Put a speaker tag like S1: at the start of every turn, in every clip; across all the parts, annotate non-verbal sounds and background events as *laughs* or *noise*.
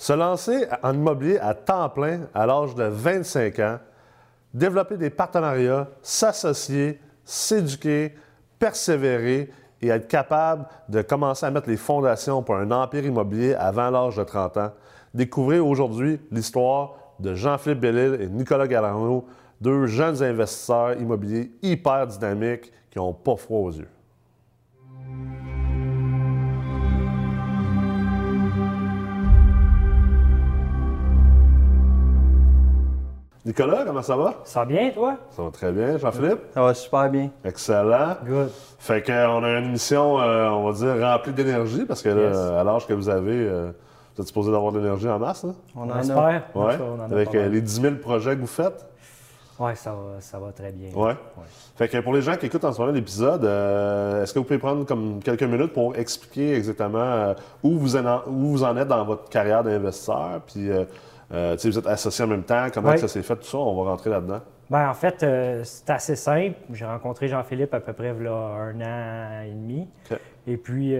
S1: Se lancer en immobilier à temps plein à l'âge de 25 ans, développer des partenariats, s'associer, s'éduquer, persévérer et être capable de commencer à mettre les fondations pour un empire immobilier avant l'âge de 30 ans. Découvrez aujourd'hui l'histoire de Jean-Philippe Bellil et Nicolas Galarno, deux jeunes investisseurs immobiliers hyper dynamiques qui n'ont pas froid aux yeux. Nicolas, comment ça va?
S2: Ça va bien, toi?
S1: Ça va très bien. Jean-Philippe?
S3: Ça va super bien.
S1: Excellent.
S2: Good.
S1: Fait qu'on a une émission, euh, on va dire, remplie d'énergie parce que là,
S2: Yes.
S1: à l'âge que vous avez, euh, vous êtes supposé d'avoir de l'énergie en masse, hein?
S3: On
S2: On
S3: en a.
S2: espère.
S1: Ouais.
S2: on en a
S1: Avec euh, les 10 000 projets que vous faites.
S2: Ouais, ça va, ça va très bien.
S1: Ouais. Fait que pour les gens qui écoutent en ce moment l'épisode, euh, est-ce que vous pouvez prendre comme quelques minutes pour expliquer exactement euh, où, vous en, où vous en êtes dans votre carrière d'investisseur? Puis, euh, vous êtes associés en même temps, comment
S2: Ouais.
S1: ça s'est fait, tout ça? On va rentrer là-dedans.
S2: Ben, en fait, c'est assez simple. J'ai rencontré Jean-Philippe à peu près là, un an et demi. Et puis,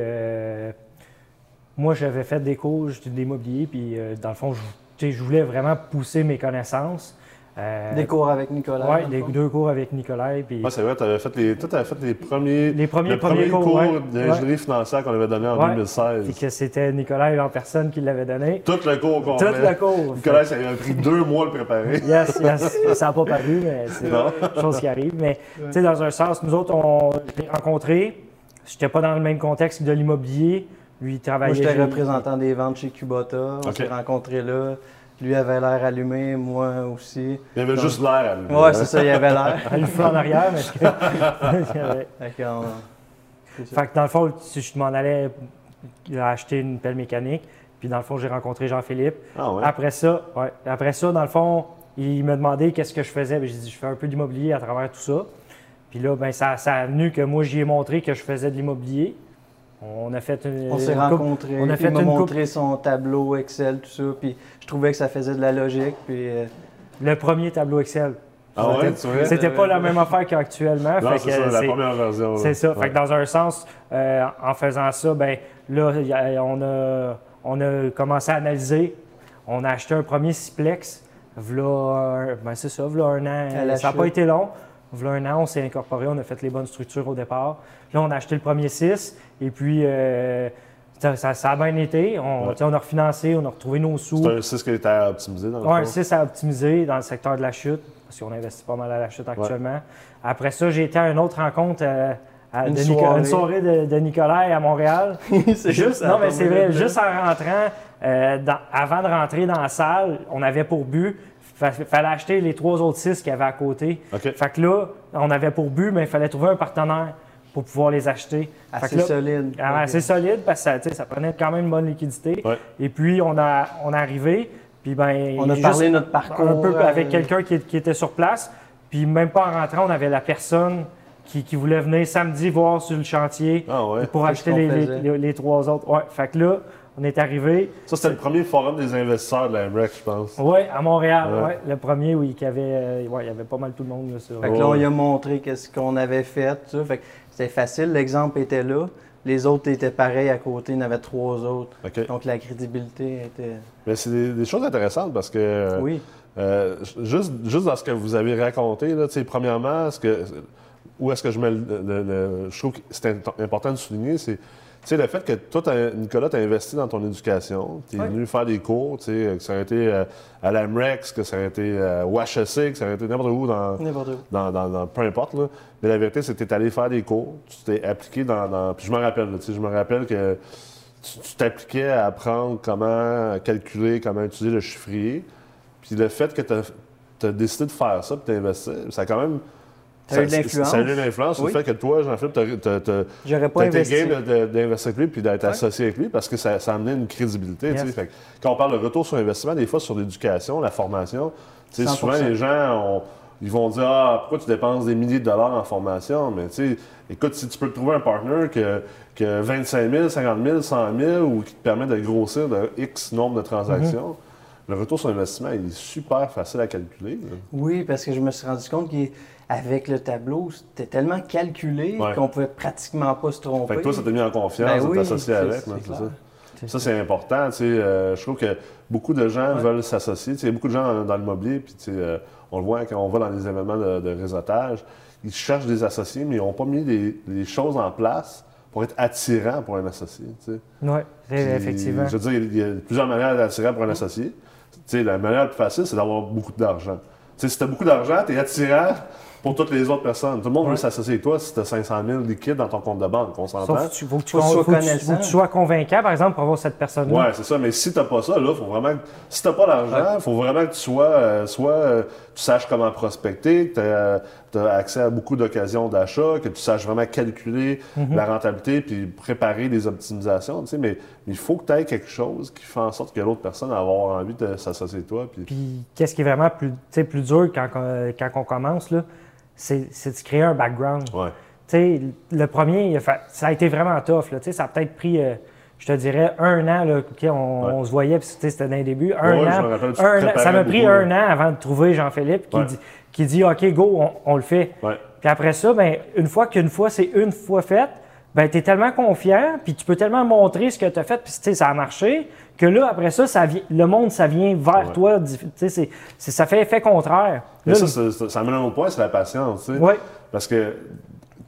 S2: moi, j'avais fait des cours j'étais d'immobilier, puis dans le fond, je voulais vraiment pousser mes connaissances. Euh,
S3: Des cours avec Nicolas.
S2: Des,
S3: fond.
S2: deux cours avec Nicolas. Puis,
S1: Ouais, c'est vrai, tu avais fait les, toi, t'avais fait les premiers,
S2: Les premiers-
S1: le
S2: premiers
S1: premier
S2: cours, ouais.
S1: d'ingénierie financière qu'on avait donné en
S2: Ouais.
S1: 2016.
S2: puis que c'était Nicolas en personne qui l'avait donné.
S1: Tout le cours qu'on
S2: Tout le cours.
S1: Nicolas, ça lui a pris deux mois de le préparer. *laughs*
S2: Yes, yes. Ça n'a pas paru, mais c'est une chose qui arrive. Mais, tu sais, dans un sens, nous autres, on je l'ai rencontré. Je n'étais pas dans le même contexte que de l'immobilier. Lui, il
S3: Moi,
S2: travaillait
S3: j'étais représentant des ventes chez Kubota. On
S1: Ok.
S3: s'est rencontrés là. Lui avait l'air allumé, moi aussi.
S1: Il y avait
S3: Donc-
S1: juste l'air lui.
S3: Ouais,
S1: hein.
S3: c'est ça, il avait l'air. *laughs*
S2: Le feu en arrière, mais que- *laughs*
S3: c'est ça.
S2: Fait que dans le fond, si je m'en allais acheter une pelle mécanique. Puis dans le fond, j'ai rencontré Jean-Philippe.
S1: Ah ouais?
S2: Après ça, ouais, après ça, dans le fond, il me demandait qu'est-ce que je faisais. Puis J'ai dit, je fais un peu d'immobilier à travers tout ça. Puis là, ben, ça, ça a venu que moi, j'y ai montré que je faisais de l'immobilier. On a fait une.
S3: On s'est rencontrés.
S2: on a fait
S3: il m'a montré son tableau Excel, tout ça. Puis je trouvais que ça faisait de la logique. Puis euh,
S2: Le premier tableau Excel.
S1: Ah ouais,
S2: C'était- pas la même affaire qu'actuellement.
S1: C'est
S2: que
S1: ça, la
S2: c'est-
S1: première version.
S2: C'est ça.
S1: Ouais.
S2: Fait que dans un sens, euh, en faisant ça, ben là, on a, on a commencé à analyser. On a acheté un premier Siplex. V'là, un- ben c'est ça, v'là un an. Ça n'a pas été long. V'là un an, on s'est incorporé, on a fait les bonnes structures au départ. Là, on a acheté le premier 6 et puis euh, ça, ça- ça a bien été. On,
S1: Ouais.
S2: a refinancé, on a retrouvé nos sous.
S1: C'est un 6 qui était à optimiser dans le
S2: Ouais, un
S1: fond.
S2: 6 à optimiser dans le secteur de la chute, parce qu'on investit pas mal à la chute actuellement. Après ça, j'ai été à une autre rencontre euh, à-
S3: Une
S2: de
S3: soirée.
S2: une soirée de, de Nicolas à Montréal. *laughs*
S3: c'est
S2: juste, non, mais c'est vrai, juste en rentrant, euh, dans- avant de rentrer dans la salle, on avait pour but, fa- fallait acheter les trois autres six qu'il y avait à côté. Fait que là, on avait pour but, mais il fallait trouver un partenaire pour pouvoir les acheter.
S3: Assez
S2: là,
S3: solide.
S2: ah, assez solide parce que ça, ça prenait quand même une bonne liquidité.
S1: Ouais.
S2: Et puis, on a, on est arrivé, puis ben,
S3: On a parlé de notre parcours.
S2: un peu
S3: euh,
S2: avec quelqu'un qui, qui était sur place. Puis même pas en rentrant, on avait la personne qui, qui voulait venir samedi voir sur le chantier
S1: Ah ouais.
S2: pour acheter les, les-
S3: faisait.
S2: les- les trois autres. Ouais, fait que là, on est arrivé.
S1: Ça, c'était le premier forum des investisseurs de la MREC, je pense.
S2: Ouais, à Montréal,
S1: Ouais.
S2: ouais, le premier où il y avait, euh, ouais, il y avait pas mal tout le monde. Là, sur-
S3: Fait que là, on lui a montré qu'est-ce qu'on avait fait. tout ça. Fait que c'était facile, l'exemple était là. Les autres étaient pareils à côté, il y en avait trois autres.
S1: OK.
S3: Donc la crédibilité était.
S1: Mais c'est des, des choses intéressantes parce que euh,
S3: Oui.
S1: euh, juste, juste dans ce que vous avez raconté, là, tu sais, premièrement, ce que, où est-ce que je mets le, le- le- Je trouve que c'est important de souligner, c'est sais, le fait que toi, t'as- Nicolas, tu as investi dans ton éducation, tu es venu faire des cours, tu sais, que ça aurait été euh, à l'AMREX, que ça aurait été euh, au HEC, que ça aurait été n'importe où dans,
S3: N'importe où.
S1: dans, dans- dans- peu importe. Là. Mais la vérité, c'est que tu es allé faire des cours, tu t'es appliqué dans. dans- puis je me rappelle, tu sais, je me rappelle que tu tu t'appliquais à apprendre comment calculer, comment utiliser le chiffrier. Puis le fait que tu as, décidé de faire ça, puis d'investir, ça a quand même.
S3: T'as
S1: ça-
S3: eu de l'influence.
S1: Ça a eu de l'influence.
S3: Oui.
S1: Le fait que toi, Jean-Philippe, tu as,
S3: J'aurais pas
S1: été game d'investir avec lui puis d'être
S3: Ouais.
S1: associé avec lui parce que ça, ça a amené une crédibilité.
S2: Yes.
S1: Fait quand on parle de retour sur investissement, des fois sur l'éducation, la formation, tu sais,
S3: 100%.
S1: souvent les gens ont- ils vont dire Ah, pourquoi tu dépenses des milliers de dollars en formation? Mais tu sais, écoute, si tu peux trouver un partner que, que 25 000, 50 000, 100 000 ou qui te permet de grossir de X nombre de transactions, le retour sur investissement il est super facile à calculer. là.
S3: Oui, parce que je me suis rendu compte qu'avec le tableau, c'était tellement calculé
S1: Ouais.
S3: qu'on pouvait pratiquement pas se tromper.
S1: Fait que toi, ça t'a mis en confiance
S3: Ben
S1: de
S3: oui,
S1: t'associer avec,
S3: c'est
S1: là, c'est
S3: clair.
S1: ça? Ça, c'est important. tu sais, euh, je trouve que beaucoup de gens veulent s'associer. Tu sais, Il y a beaucoup de gens dans, dans l'immobilier, puis tu sais, euh, on le voit quand on va dans les événements de, de réseautage, ils cherchent des associés, mais ils n'ont pas mis les, les choses en place pour être attirants pour un associé. tu sais.
S2: Oui, effectivement.
S1: Je veux dire, il y a plusieurs manières d'attirer pour un associé. Tu sais, la manière la plus facile, c'est d'avoir beaucoup d'argent. Tu sais, si tu as beaucoup d'argent, tu es attirant pour toutes les autres personnes. Tout le monde veut s'associer avec toi si tu as 500 000 liquides dans ton compte de banque. On s'entend?
S2: Tu, faut que tu,
S3: Faut que tu sois
S2: faut que tu-
S3: connaissant.
S2: faut que tu sois convaincant, par exemple, pour avoir cette personne-là.
S1: Ouais, c'est ça. Mais si t'as pas ça, là, faut vraiment que, si t'as pas l'argent, il faut vraiment que tu sois, euh, soit, euh, tu saches comment prospecter, que tu as accès à beaucoup d'occasions d'achat, que tu saches vraiment calculer
S2: Mhm.
S1: la rentabilité puis préparer des optimisations, tu sais. Mais il faut que tu aies quelque chose qui fait en sorte que l'autre personne avoir envie de s'associer avec toi. Puis,
S2: Puis qu'est-ce qui est vraiment plus, tu sais, plus dur quand, quand, quand on commence, là, c'est de créer un background.
S1: ouais.
S2: Tu sais, le premier, il a fait- ça a été vraiment tough. Là. Tu sais, Ça a peut-être pris, euh, je te dirais, un an. Là, OK, on,
S1: Ouais.
S2: on se voyait, puis c'était dans les débuts. Un
S1: Ouais,
S2: an,
S1: rappelle,
S2: un an- ça m'a pris
S1: beaucoup,
S2: un an avant de trouver Jean-Philippe qui, dit, qui dit OK, go, on, on le fait.
S1: Ouais.
S2: Puis après ça, ben, une fois qu'une fois, c'est une fois fait, ben, tu es tellement confiant, puis tu peux tellement montrer ce que tu as fait, puis tu sais, ça a marché, que là, après ça, le monde, ça vient vers
S1: Ouais.
S2: toi. C'est- ça fait effet contraire.
S1: Mais
S2: Là,
S1: ça, ça, ça un autre point, c'est la patience, tu sais.
S2: Ouais.
S1: Parce que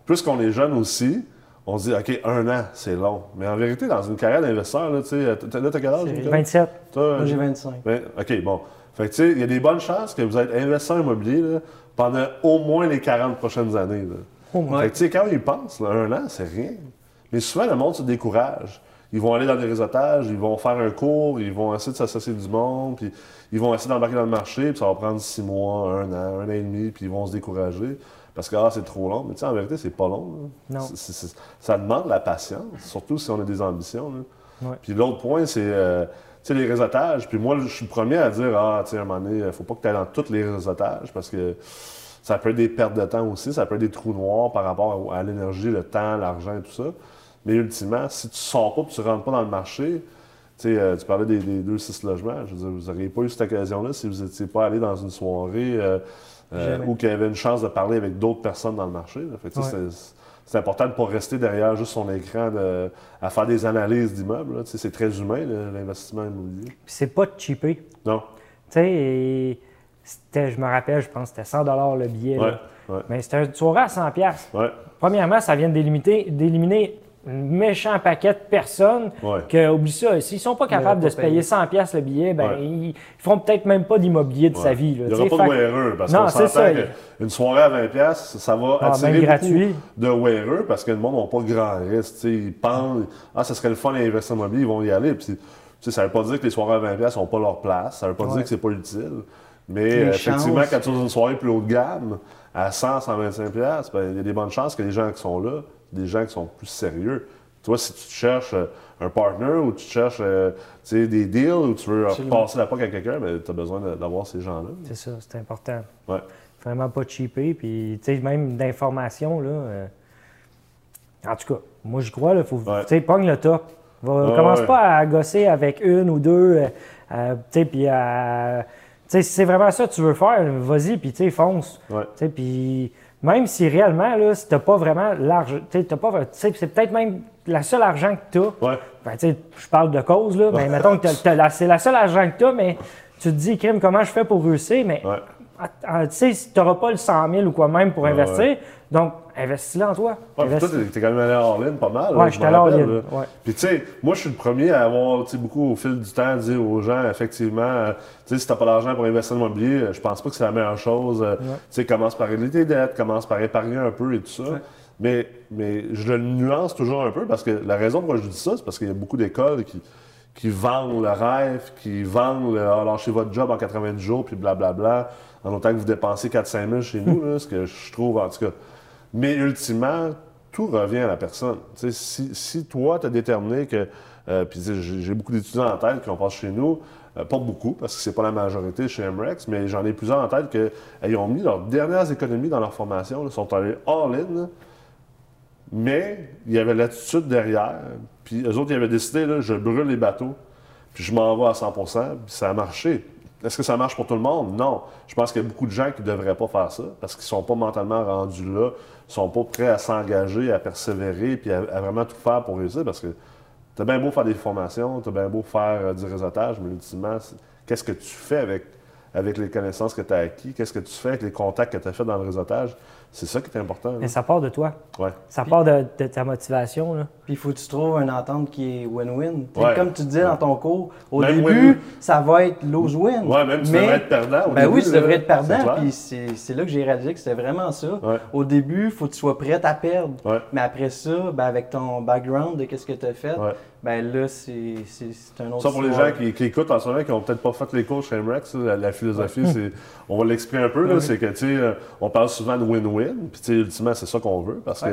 S1: plus qu'on est jeune aussi, on se dit, OK, un an, c'est long. Mais en vérité, dans une carrière d'investisseur, là, tu sais, t'as- là, t'as quel âge,
S2: c'est
S1: Nicolas?
S2: 27.
S1: Toi,
S3: Moi, j'ai
S1: Gilles?
S3: 25.
S1: Ben, OK, bon. Fait que, tu sais, il y a des bonnes chances que vous êtes investisseur immobilier là, pendant au moins les 40 prochaines années. Là. Que, tu sais, quand ils pensent, là, un an, c'est rien. Mais souvent, le monde se décourage. Ils vont aller dans des réseautages, ils vont faire un cours, ils vont essayer de s'associer du monde, puis ils vont essayer d'embarquer dans le marché, puis ça va prendre six mois, un an, un an et demi, puis ils vont se décourager parce que ah, c'est trop long. Mais tu sais, en vérité, c'est pas long. là.
S2: Non.
S1: Ça demande la patience, surtout si on a des ambitions. là.
S2: Ouais.
S1: Puis l'autre point, c'est euh, les réseautages. Puis moi, je suis le premier à dire Ah, tu sais, à un moment donné, il faut pas que tu ailles dans tous les réseautages parce que ça peut être des pertes de temps aussi, ça peut être des trous noirs par rapport à, à l'énergie, le temps, l'argent et tout ça. Mais ultimement, si tu sors pas et tu rentres pas dans le marché, euh, tu parlais des, des deux, six logements. Je veux dire, vous n'auriez pas eu cette occasion-là si vous n'étiez pas allé dans une soirée euh, euh, où qu'il y avait une chance de parler avec d'autres personnes dans le marché.
S2: Ouais.
S1: c'est- important de ne pas rester derrière juste son écran de- à faire des analyses d'immeubles. C'est très humain, l'investissement immobilier.
S2: Puis c'est pas de cheaper.
S1: Non.
S2: Tu sais, et je me rappelle, je pense que c'était 100 le billet. là.
S1: Ouais. Ouais.
S2: Mais c'était une soirée à 100
S1: Ouais.
S2: Premièrement, ça vient d'éliminer, d'éliminer un méchant paquet de personnes
S1: Ouais.
S2: que, oublie ça, s'ils sont pas capables
S3: pas
S2: de se payer
S3: payé.
S2: 100 le billet, ben,
S1: Ouais.
S2: ils, ils feront peut-être même pas d'immobilier de sa vie. là,
S1: Il n'y aura pas de wearers parce
S2: Non,
S1: qu'on
S2: c'est
S1: s'entend qu'une soirée à 20$, ça va
S2: Ah,
S1: attirer beaucoup
S2: gratuit.
S1: de wearers parce que le monde n'a pas grand risque. Ils pensent, ah, ça serait le fun d'investir en immobilier, ils vont y aller. Ça ne veut pas dire que les soirées à 20$ n'ont pas leur place, ça ne veut pas dire que c'est pas utile. Mais euh, effectivement, quand tu es une soirée plus haut de gamme, à 100, 125$, ben, il y a des bonnes chances que les gens qui sont là, des gens qui sont plus sérieux. Toi, si tu te cherches euh, un partner ou tu cherches euh, des deals ou tu veux
S3: Absolument.
S1: passer la POC à quelqu'un, tu as besoin d'avoir ces gens-là.
S2: C'est ça, c'est important.
S1: Ouais.
S2: Vraiment pas cheaper. Puis, tu sais, même d'informations, là. euh, En tout cas, moi, je crois, là, faut,
S1: Ouais.
S2: tu sais, pogne le top. Va,
S1: Ouais,
S2: commence pas à gosser avec une ou deux, euh, tu sais, puis à... Si c'est vraiment ça que tu veux faire, vas-y, puis tu fonce. Puis même si réellement, là, si t'as pas vraiment l'argent, t'as pas, c'est peut-être même la seule argent que t'as.
S1: Ouais.
S2: Ben, tu je parle de cause, là, mais mettons que *laughs* c'est la seule argent que t'as, mais tu te dis, crime, comment je fais pour réussir? Mais
S1: Ouais.
S2: Ah, ah, tu sais, tu n'auras pas le 100 000 ou quoi même pour investir,
S1: ouais.
S2: donc investis-le en toi.
S1: Ouais, puis toi, t'es quand même allé en ligne pas mal.
S2: Ouais,
S1: je
S2: j'étais allé en ligne, ouais.
S1: Puis tu sais, moi, je suis le premier à avoir, beaucoup au fil du temps, dire aux gens, effectivement, euh, tu sais, si t'as pas l'argent pour investir dans l'immobilier, euh, je pense pas que c'est la meilleure chose. euh, Tu sais, commence par régler tes dettes, commence par épargner un peu et tout ça. Mais, mais je le nuance toujours un peu parce que la raison pourquoi je dis ça, c'est parce qu'il y a beaucoup d'écoles qui, qui vendent le rêve, qui vendent le lâchez votre job en 90 jours, puis blablabla, en autant que vous dépensez 4-5 000 chez nous, là, ce que je trouve en tout cas. Mais ultimement, tout revient à la personne. Si, si toi, tu as déterminé que. euh, puis j'ai beaucoup d'étudiants en tête qui ont passé chez nous, euh, pas beaucoup, parce que c'est pas la majorité chez MREX, mais j'en ai plusieurs en tête qui ont mis leurs dernières économies dans leur formation, là, sont allés all-in, mais il y avait l'attitude derrière. Puis eux autres, ils avaient décidé, là, je brûle les bateaux, puis je m'en vais à 100% puis ça a marché. Est-ce que ça marche pour tout le monde? Non. Je pense qu'il y a beaucoup de gens qui ne devraient pas faire ça parce qu'ils ne sont pas mentalement rendus là, ne sont pas prêts à s'engager, à persévérer, puis à, vraiment tout faire pour réussir parce que Tu as bien beau faire des formations, tu as bien beau faire euh, du réseautage, mais ultimement, qu'est-ce que tu fais avec, avec les connaissances que tu as acquis? Qu'est-ce que tu fais avec les contacts que tu as fait dans le réseautage? C'est ça qui est important. là.
S2: Mais ça part de toi.
S1: Ouais.
S2: Ça part de, de ta motivation. Là.
S3: Puis il faut que tu trouves une entente qui est win-win.
S1: Ouais.
S3: Comme tu disais dans ton cours, au
S1: Même
S3: début,
S1: win-win.
S3: ça va être lose-win.
S1: Ouais, même tu
S3: mais,
S1: devrais être perdant. au
S3: Ben
S1: début,
S3: oui, tu
S1: là.
S3: devrais être perdant. Puis c'est c'est là que j'ai réalisé que c'était vraiment ça.
S1: Ouais.
S3: Au début, il faut que tu sois prêt à perdre.
S1: Ouais.
S3: Mais après ça, ben avec ton background de qu'est-ce que tu as fait,
S1: Ouais.
S3: ben là, c'est c'est- c'est un autre
S1: Ça, pour les gens qui, qui écoutent en ce moment, qui n'ont peut-être pas fait les cours chez MREX, la, la philosophie, c'est. On va l'expliquer un peu, là, c'est que, tu sais, euh, on parle souvent de win-win, puis, tu sais, ultimement, c'est ça qu'on veut, parce
S3: Ouais.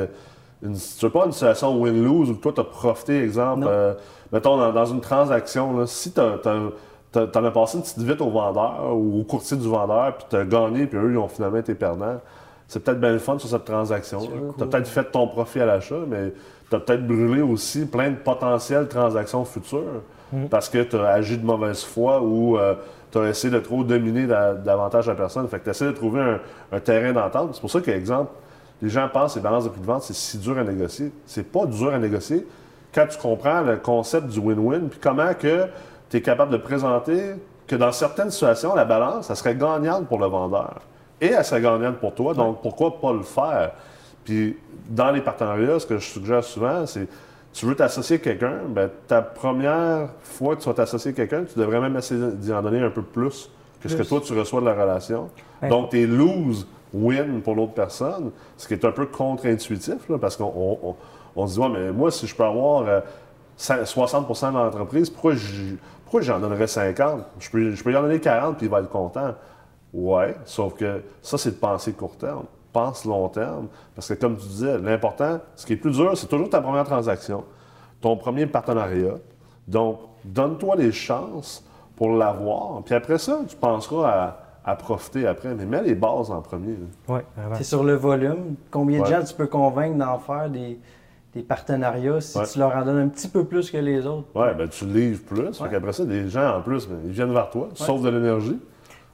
S1: que une, tu veux pas une situation win-lose où toi, tu as profité, exemple, euh, mettons, dans, dans une transaction, là, si tu en as passé une petite vite au vendeur ou au courtier du vendeur, puis tu as gagné, puis eux, ils ont finalement été perdants, c'est peut-être bien le fun sur cette transaction.
S3: Sur le
S1: Tu as
S3: coup.
S1: peut-être fait ton profit à l'achat, mais tu as peut-être brûlé aussi plein de potentielles transactions futures parce que tu as agi de mauvaise foi ou tu as essayé de trop dominer da- davantage la personne. Fait que tu essaies de trouver un, un terrain d'entente. C'est pour ça que, exemple, les gens pensent que les balances de prix de vente, c'est si dur à négocier. C'est pas dur à négocier quand tu comprends le concept du win-win, puis comment que tu es capable de présenter que dans certaines situations, la balance, ça serait gagnante pour le vendeur. Et elle serait gagnante pour toi, donc pourquoi pas le faire? Puis dans les partenariats, ce que je suggère souvent, c'est tu veux t'associer à quelqu'un, ben, ta première fois que tu vas t'associer à quelqu'un, tu devrais même essayer d'y en donner un peu plus que ce que toi tu reçois de la relation.
S2: Ouais.
S1: Donc, tes lose win pour l'autre personne, ce qui est un peu contre-intuitif, parce qu'on on, on- on se dit, ouais, mais moi, si je peux avoir euh, cin- 60% de l'entreprise, pourquoi pourquoi j'en donnerais 50? Je peux, je peux y en donner 40 puis il va être content. Ouais, sauf que ça, c'est de penser court terme. Pense long terme. Parce que, comme tu disais, l'important, ce qui est plus dur, c'est toujours ta première transaction, ton premier partenariat. Donc, donne-toi les chances pour l'avoir. Puis après ça, tu penseras à, à profiter après. Mais mets les bases en premier.
S2: vraiment.
S3: C'est sur le volume. Combien de gens tu peux convaincre d'en faire des, des partenariats si
S1: Ouais.
S3: tu leur en donnes un petit peu plus que les autres?
S1: Ouais, ben tu livres plus. Qu'après ça, les gens, en plus, ben, ils viennent vers toi, tu sauves de l'énergie.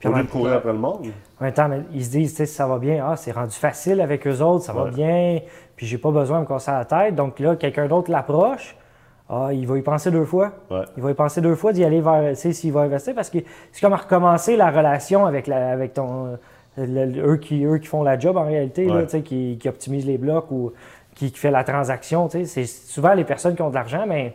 S1: De
S2: même
S1: courir après le monde.
S2: En même temps, mais ils se disent, sais, ça va bien, ah, c'est rendu facile avec eux autres, ça va bien, puis j'ai pas besoin de me casser la tête. Donc là, quelqu'un d'autre l'approche, ah, il va y penser deux fois.
S1: Ouais.
S2: Il va y penser deux fois d'y aller vers, tu sais, s'il va investir, parce que c'est comme à recommencer la relation avec, la, avec ton, le- le- eux, qui, eux qui font la job en réalité,
S1: Ouais.
S2: qui, qui optimisent les blocs ou qui, qui fait la transaction. C'est souvent les personnes qui ont de l'argent, mais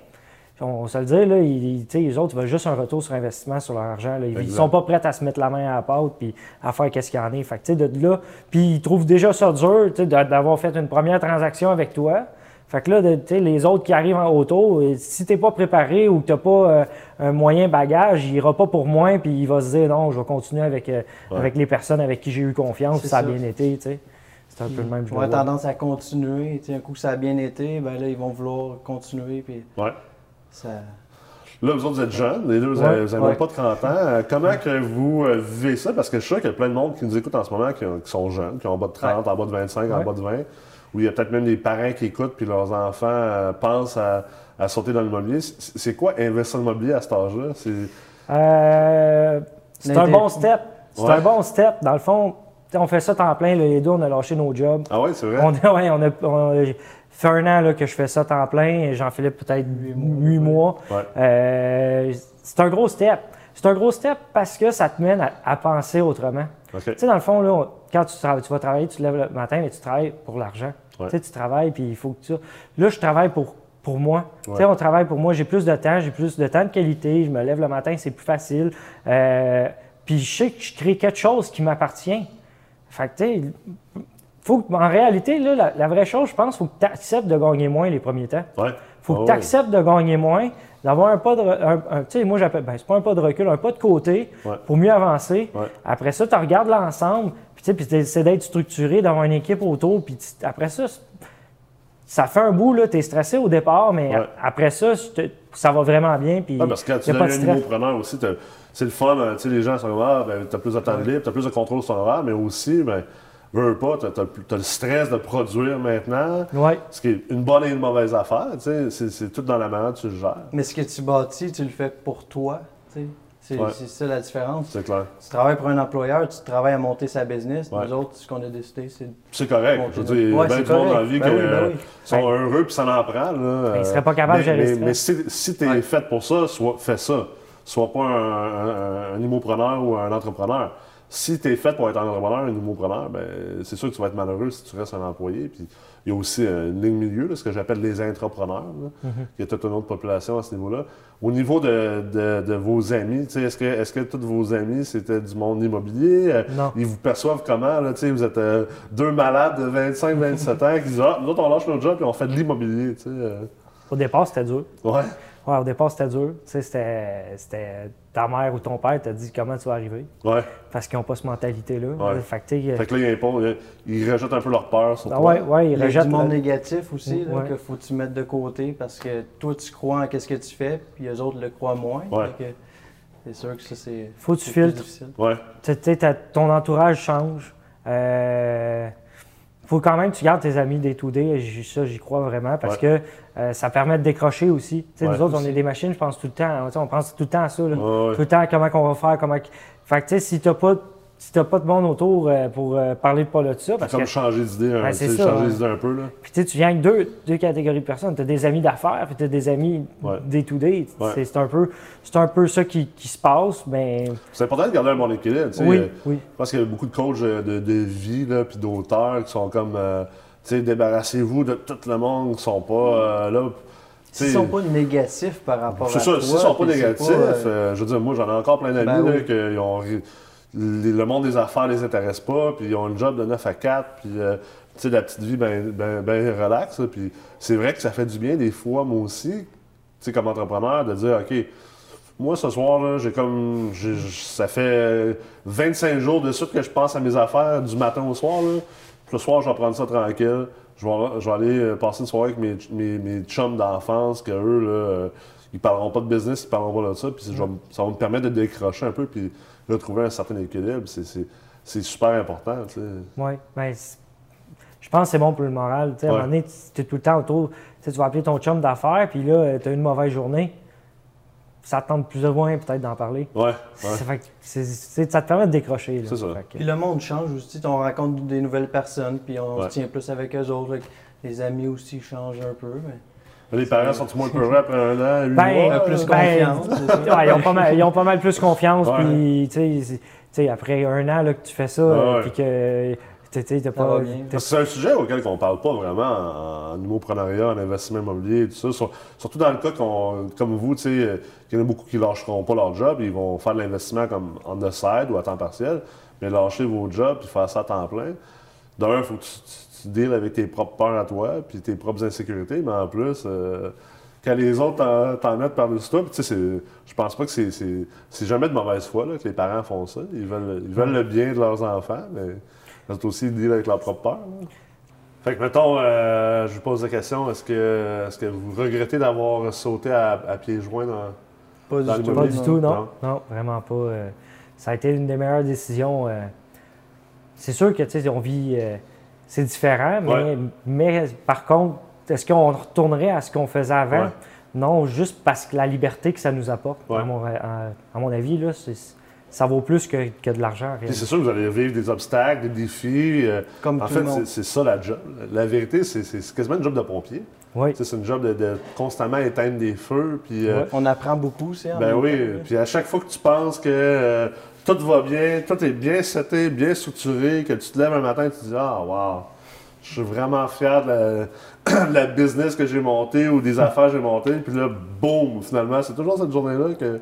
S2: on va se le dire, là, ils, tu sais, les autres, ils veulent juste un retour sur investissement sur leur argent. là. Ils, ils
S1: Exact.
S2: sont pas prêts à se mettre la main à la pâte puis à faire qu'est-ce qu'il y en a. Fait que, tu sais, de là, puis ils trouvent déjà ça dur tu sais, de- d'avoir fait une première transaction avec toi. Fait que là, de- tu sais, les autres qui arrivent en auto, euh, si t'es pas préparé ou que t'as pas euh, un moyen bagage, il ira pas pour moins puis il va se dire non, je vais continuer avec, euh,
S1: Ouais.
S2: avec les personnes avec qui j'ai eu confiance, puis ça a bien été, tu sais. C'est un peu le même.
S3: Ils
S2: vois.
S3: tendance à continuer. Tu sais, un coup que ça a bien été, ben là, ils vont vouloir continuer. Puis
S1: Ouais.
S3: Ça...
S1: Là, vous autres, vous êtes jeunes, les deux, vous
S2: Ouais,
S1: vous avez même
S3: ouais.
S1: pas 30 ans. Euh, Comment que vous euh, vivez ça? Parce que je suis sûr qu'il y a plein de monde qui nous écoute en ce moment qui, ont- qui sont jeunes, qui ont en bas de 30, en bas de 25, en bas de 20. Ou il y a peut-être même des parents qui écoutent puis leurs enfants euh, pensent à, à sauter dans l'immobilier. C'est c'est quoi investir dans l'immobilier à cet âge-là? C'est-
S2: Euh, c'est un bon step. C'est
S1: Ouais.
S2: un bon step. Dans le fond, on fait ça temps plein. là, les deux, on a lâché nos jobs.
S1: Ah ouais, c'est vrai?
S2: On, a- on a, on a fait un an là, que je fais ça temps plein. Jean-Philippe, peut-être huit mois.
S1: Ouais.
S2: Euh, c'est un gros step. C'est un gros step parce que ça te mène à, à penser autrement. Tu sais, dans le fond, là, on- quand tu, travailles- tu vas travailler, tu te lèves le matin, mais tu travailles pour l'argent.
S1: Ouais.
S2: Tu sais, tu travailles, puis il faut que tu... Là, je travaille pour, pour moi. Tu sais, on travaille pour moi. J'ai plus de temps, j'ai plus de temps de qualité. Je me lève le matin, c'est plus facile. Euh, puis je sais que je crée quelque chose qui m'appartient. Fait que, tu sais, faut que- en réalité, là, la, la vraie chose, je pense, faut que tu acceptes de gagner moins les premiers temps.
S1: Ouais.
S2: faut
S1: Ah
S2: que
S1: ouais.
S2: tu acceptes de gagner moins, d'avoir un pas de. un- un- tu sais, moi, j'appelle. Ben, c'est pas un pas de recul, un pas de côté
S1: Ouais.
S2: pour mieux avancer.
S1: Ouais.
S2: Après ça, tu regardes l'ensemble, puis tu sais, c'est- d'être structuré, d'avoir une équipe autour, puis après ça, ça fait un bout, tu es stressé au départ, mais
S1: Ouais.
S2: après ça, ça va vraiment bien. Puis
S1: Ouais, parce que quand tu
S2: de
S1: deviens
S2: stress.
S1: nouveau preneur aussi, t'as- c'est le fun. hein, tu sais, les gens sont comme Ah, ben, tu as plus de temps de libre, tu as plus de contrôle sur ton horaire, mais aussi, ben, veux pas, tu as, le stress de produire maintenant,
S2: Ouais.
S1: ce qui est une bonne et une mauvaise affaire. tu sais, C'est tout dans la manière que tu le gères.
S3: Mais ce que tu bâtis, tu le fais pour toi. tu sais. C'est
S1: Ouais.
S3: ça la différence.
S1: C'est clair.
S3: Tu travailles pour un employeur, tu travailles à monter sa business.
S1: Ouais.
S3: Nous autres, ce qu'on a décidé, c'est de
S1: C'est correct. Je veux dire, il y a
S3: Ouais,
S1: bien
S3: c'est
S1: du monde dans la vie
S3: Ben
S1: qui
S3: oui, ben oui.
S1: sont
S2: Ben-
S1: heureux puis ça en prend. Là,
S2: Ben, ils
S1: euh,
S2: seraient pas capables de gérer
S1: Mais,
S2: le
S1: mais si, si tu es fait pour ça, sois, fais ça. Sois pas un, un, un immopreneur ou un entrepreneur. Si tu es fait pour être un entrepreneur, un immopreneur, ben, c'est sûr que tu vas être malheureux si tu restes un employé. Puis il y a aussi une ligne milieu, là, ce que j'appelle les intrapreneurs, là,
S2: Mhm.
S1: qui est toute une autre population à ce niveau-là. Au niveau de, de- de vos amis, est-ce que, est que tous vos amis, c'était du monde immobilier? Euh,
S2: Non.
S1: Ils vous perçoivent comment? Là, vous êtes euh, deux malades de 25-27 ans qui disent Ah, nous autres, on lâche notre job et on fait de l'immobilier. euh.
S2: Au départ, c'était dur.
S1: Ouais,
S2: Ouais, au départ, c'était dur. Tu sais, c'était, c'était ta mère ou ton père t'a dit comment tu vas arriver.
S1: ouais.
S2: Parce qu'ils n'ont pas cette mentalité-là.
S1: Ouais.
S2: Fait que,
S1: Fait que là, ils, ils rejettent un peu leur peur sur
S2: ah
S1: toi.
S2: ouais, ouais, ils
S3: Il y a du monde
S2: le-
S3: négatif aussi, là,
S2: Ouais.
S3: que faut que tu mettes de côté parce que toi, tu crois en qu'est-ce que tu fais, puis les autres le croient moins.
S1: Ouais.
S3: Fait que C'est sûr que ça, c'est.
S2: Faut que tu filtres.
S3: difficile.
S1: Ouais,
S2: Tu sais, ton entourage change. Euh, faut quand même que tu gardes tes amis des 2D. J- Ça, j'y crois vraiment parce que euh, ça permet de décrocher aussi.
S1: Ouais,
S2: nous autres, on est des machines, je pense tout le temps. Sais, On pense tout le temps à ça. là.
S1: ouais, ouais.
S2: Tout le temps, comment qu'on va faire, comment. Fait que, tu sais, si t'as pas, si t'as pas de monde autour euh, pour euh, parler pas là de ça, parce
S1: comme
S2: que.
S1: changer d'idée,
S2: c'est ça,
S1: changer d'idée un peu. Là.
S2: Puis tu viens avec deux, deux catégories de personnes. Tu as des amis d'affaires, puis tu as des amis
S1: Ouais.
S2: day to day.
S1: Ouais.
S2: C'est c'est un, peu- c'est un peu ça qui, qui se passe. Mais
S1: C'est important de garder un bon équilibre. tu sais.
S2: oui, oui.
S1: Je pense qu'il y a beaucoup de coachs de, de vie là, puis d'auteurs qui sont comme, euh, débarrassez-vous de tout le monde qui sont pas euh, là.
S3: S'ils
S1: sais,
S3: sont pas négatifs par rapport à
S1: C'est
S3: toi.
S1: ça, s'ils sont pas
S3: c'est
S1: négatifs,
S3: pas, euh,
S1: euh, je veux dire, moi j'en ai encore plein d'amis
S3: Ben oui.
S1: que ont le monde des affaires les intéresse pas, puis ils ont un job de 9 à 4, puis euh, tu sais, la petite vie ben, ben, ben relax. Puis c'est vrai que ça fait du bien des fois, moi aussi, tu sais, comme entrepreneur, de dire, OK, moi ce soir, là, j'ai comme, j- ça fait 25 jours de suite que je pense à mes affaires du matin au soir. Là. Le soir, je vais prendre ça tranquille. Je vais, je vais aller euh, passer une soirée avec mes, mes, mes chums d'enfance, que eux, là, euh, ils parleront pas de business, ils parleront pas de ça. Puis je vais m- ça va me permettre de décrocher un peu, puis là, trouver un certain équilibre. C'est- super important, tu sais.
S2: Oui, ben, c'est- je pense que c'est bon pour le moral. tu sais, À un moment donné, tu es tout le temps autour. Tu sais, tu vas appeler ton chum d'affaires, puis là, tu as une mauvaise journée. Ça te tente plus ou moins peut-être d'en parler.
S1: Ouais, ouais.
S2: Ça, fait que c'est- c'est- ça te permet de décrocher. là.
S1: C'est ça.
S2: Fait que-
S3: Puis le monde change aussi. On rencontre des nouvelles personnes, puis on
S1: Ouais.
S3: se tient plus avec eux autres. Les amis aussi changent un peu. Mais...
S1: Les parents sont moins peureux après un an, huit
S2: Ben,
S1: mois?
S3: Euh, plus
S2: ben,
S3: confiance. c'est ça.
S2: Ouais, ils, ont pas mal, ils ont pas mal plus confiance.
S1: Ouais.
S2: Puis, après un an là, que tu fais ça,
S1: ouais.
S2: puis que pas.
S1: c'est un sujet auquel on ne parle pas vraiment en, en immoprenariat, en investissement immobilier et tout ça. Sur- surtout dans le cas qu'on, comme vous, tu sais, euh, qu'il y en a beaucoup qui ne lâcheront pas leur job, ils vont faire de l'investissement comme on the side ou à temps partiel, mais lâcher vos jobs puis faire ça à temps plein. D'un, il faut que tu, tu, tu deals avec tes propres peurs à toi puis tes propres insécurités, mais en plus, euh, quand les autres t'en, t'en mettent par-dessus toi, puis tu sais, c'est- je pense pas que c'est, c'est, c'est jamais de mauvaise foi là, que les parents font ça. Ils veulent, ils veulent le bien de leurs enfants, mais c'est aussi deal avec leurs propres peurs. là. Fait que, mettons, euh, je vous pose la question, est-ce que, est-ce que vous regrettez d'avoir sauté à, à pieds joints dans...
S3: Pas
S1: Dans
S3: du tout.
S2: Pas du
S1: non.
S2: tout, non.
S1: Non?
S2: Non, vraiment pas. euh, ça a été une des meilleures décisions. euh. c'est sûr que, tu sais, on vit. euh, c'est différent, mais,
S1: Ouais.
S2: mais par contre, est-ce qu'on retournerait à ce qu'on faisait avant?
S1: Ouais.
S2: Non, juste parce que la liberté que ça nous apporte,
S1: Ouais.
S2: à, mon, à- à mon avis, là, c'est- ça vaut plus que, que de l'argent.
S1: C'est sûr que vous allez vivre des obstacles, des défis. euh,
S3: Comme
S1: en
S3: tout
S1: fait,
S3: le monde.
S1: c'est, c'est ça la job. La vérité, c'est, quasiment une job de pompier.
S2: Oui.
S1: C'est une job de, de constamment éteindre des feux. Puis, euh.
S3: On apprend beaucoup, c'est en
S1: Ben oui, puis à chaque fois que tu penses que euh, tout va bien, tout est bien seté, bien structuré, que tu te lèves un matin et tu te dis Ah, wow, je suis vraiment fier de la, *clears throat* de la business que j'ai montée ou des *laughs* affaires que j'ai montées, puis là, boum, finalement, c'est toujours cette journée-là que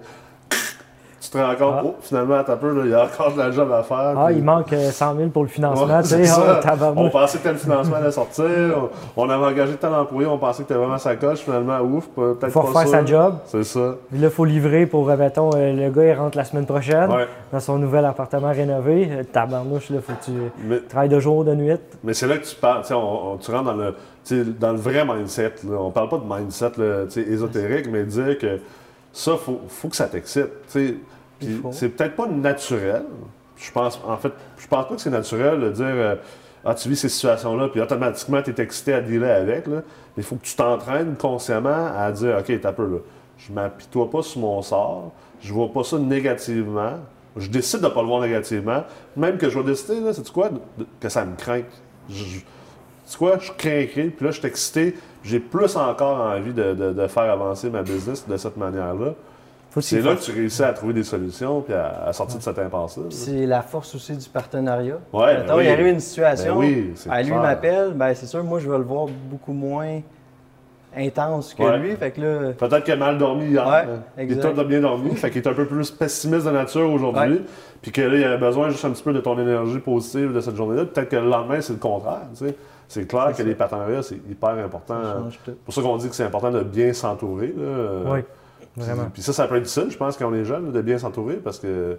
S1: tu te rends compte,
S2: Ah.
S1: oh, finalement, t'as peu, il y a encore de la job à faire.
S2: Ah,
S1: puis-
S2: il manque euh, 100 000 pour le financement.
S1: Ouais,
S2: tu sais, tabarnouche.
S1: on pensait que tel financement allait sortir, on, on avait engagé tel employé, on pensait que t'avais vraiment sa coche, finalement, ouf, peut-être
S2: faut
S1: pas
S2: refaire
S1: sûr.
S2: sa job.
S1: C'est ça.
S2: Puis là, il faut livrer pour, euh, mettons, euh, le gars, il rentre la semaine prochaine
S1: Ouais.
S2: dans son nouvel appartement rénové. Euh, Tabarnouche, là, faut que tu
S1: Mais,
S2: travailles de jour, de nuit.
S1: Mais c'est là que tu parles, tu sais, on, on- tu rentres dans le, dans le vrai mindset. Là. On parle pas de mindset là, ésotérique, mais dire que ça, il faut, faut que ça t'excite. Tu c'est peut-être pas naturel. Je pense, en fait, je pense pas que c'est naturel de dire euh, Ah, tu vis ces situations-là, puis automatiquement, tu es excité à dealer avec. Là. Mais il faut que tu t'entraînes consciemment à dire OK, t'as peu là. je m'apitoie pas sur mon sort, je vois pas ça négativement, je décide de ne pas le voir négativement, même que je vais décider, là, c'est quoi, que ça me craint. Je- C'est quoi, je craquerai, puis là, je suis excité, j'ai plus encore envie de, de- de faire avancer ma business de cette manière-là. C'est là que tu réussis à trouver des solutions puis à, à sortir de cette impasse-là.
S3: C'est la force aussi du partenariat.
S1: Ouais,
S3: Mettons,
S1: ben
S3: il
S1: oui.
S3: arrive une situation,
S1: Ben oui, c'est
S3: ah, lui m'appelle, ben c'est sûr, moi je vais le voir beaucoup moins intense que
S1: Ouais.
S3: lui. Fait que là,
S1: Peut-être qu'il a mal dormi hier.
S3: Ouais,
S1: hein. toi, t'as bien dormi. fait qu'il est un peu plus pessimiste de nature aujourd'hui.
S3: Ouais.
S1: Puis que là, il a besoin juste un petit peu de ton énergie positive de cette journée-là. Peut-être que le lendemain, c'est le contraire. tu sais. C'est clair que
S3: ça.
S1: les partenariats, c'est hyper important.
S3: ça
S1: C'est pour ça qu'on dit que c'est important de bien s'entourer. là.
S2: Oui, vraiment.
S1: Puis ça, ça peut être difficile, je pense, quand on est jeune, de bien s'entourer, parce que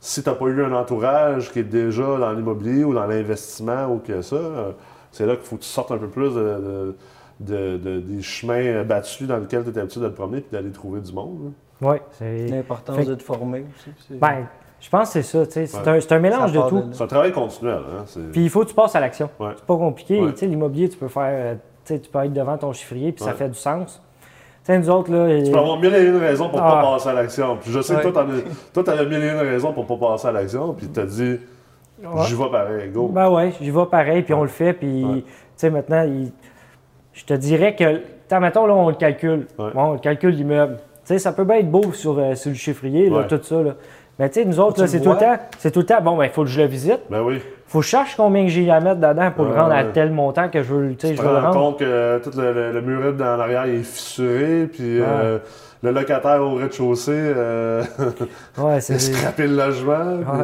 S1: si tu n'as pas eu un entourage qui est déjà dans l'immobilier ou dans l'investissement ou que ça, euh, c'est là qu'il faut que tu sortes un peu plus de, de- de- de- des chemins battus dans lesquels tu es habitué de te promener puis d'aller trouver du monde. là.
S2: Oui, c'est.
S3: L'importance
S2: Fait-
S3: de te former aussi.
S2: Ben, je pense que c'est ça. tu sais, C'est
S1: Ouais.
S2: un, c'est un mélange
S3: Ça
S2: de tout.
S1: C'est un travail continuel. Hein? c'est-
S2: Puis il faut que tu passes à l'action.
S1: Ouais.
S2: C'est pas compliqué.
S1: Ouais.
S2: L'immobilier, tu peux faire. euh, tu peux être devant ton chiffrier, puis ça fait du sens. Tu sais, nous autres, là.
S1: Tu peux avoir mille et une raisons pour ne
S2: Ah.
S1: pas passer à l'action. Puis je sais que toi, tu avais mille et une raisons pour ne pas passer à l'action, puis tu as dit,
S2: Ouais.
S1: j'y vais pareil, go.
S2: Ben ouais, j'y vais pareil, puis on le fait, puis
S1: Ouais.
S2: tu sais, maintenant, il- je te dirais que, t'as, mettons, là, on le calcule.
S1: Ouais.
S2: Bon, on le calcule l'immeuble. Tu sais, ça peut bien être beau sur, euh, sur le chiffrier, là, tout ça, là. Mais tu sais, nous autres, c'est tout le temps, c'est tout le temps, bon, ben, il faut que je le visite.
S1: Ben oui.
S2: Faut que je cherche combien que j'ai à mettre dedans pour le
S1: Ouais,
S2: rendre à tel montant que je veux, tu sais, je
S1: te
S2: veux le rendre.
S1: compte que tout le, le, le muret dans l'arrière est fissuré, puis euh, le locataire au rez-de-chaussée euh, *laughs*
S2: Ouais, c'est. *laughs*
S1: le logement. puis-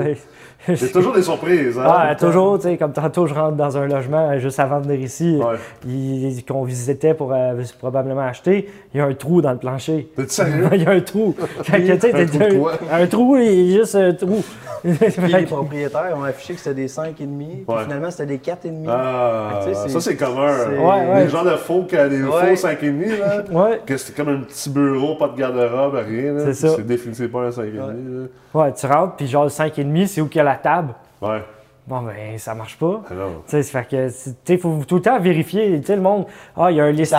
S2: Ouais.
S1: C'est toujours des surprises. Hein?
S2: Ah, toujours, tu sais, comme tantôt, je rentre dans un logement euh, juste avant de venir ici,
S1: Ouais.
S2: qu'on visitait pour euh, probablement acheter. Il y a un trou dans le plancher.
S1: T'es sérieux? *laughs*
S2: il y a un trou. Fait que,
S1: Un trou de quoi?
S2: un trou, il y a juste un trou.
S3: Les propriétaires ont affiché que c'était des 5,5, puis
S1: Ouais.
S3: finalement c'était des 4,5.
S1: Ah,
S3: tu sais,
S1: ça c'est commun.
S3: c'est-
S2: Ouais, ouais.
S1: Les gens de faux, qui a des
S3: Ouais.
S1: faux 5,5, là. *laughs*
S2: ouais,
S1: Que c'est comme un petit bureau, pas de garde-robe, rien. là.
S2: C'est ça.
S1: C'est définitivement pas un 5,5.
S2: ouais, tu rentres, puis genre le 5,5, c'est où qu'il y a la table.
S1: Ouais.
S2: Bon, ben, ça marche pas.
S1: Alors,
S2: Tu sais, que, tu faut tout le temps vérifier. Tu sais, le monde, ah, il y a un listing.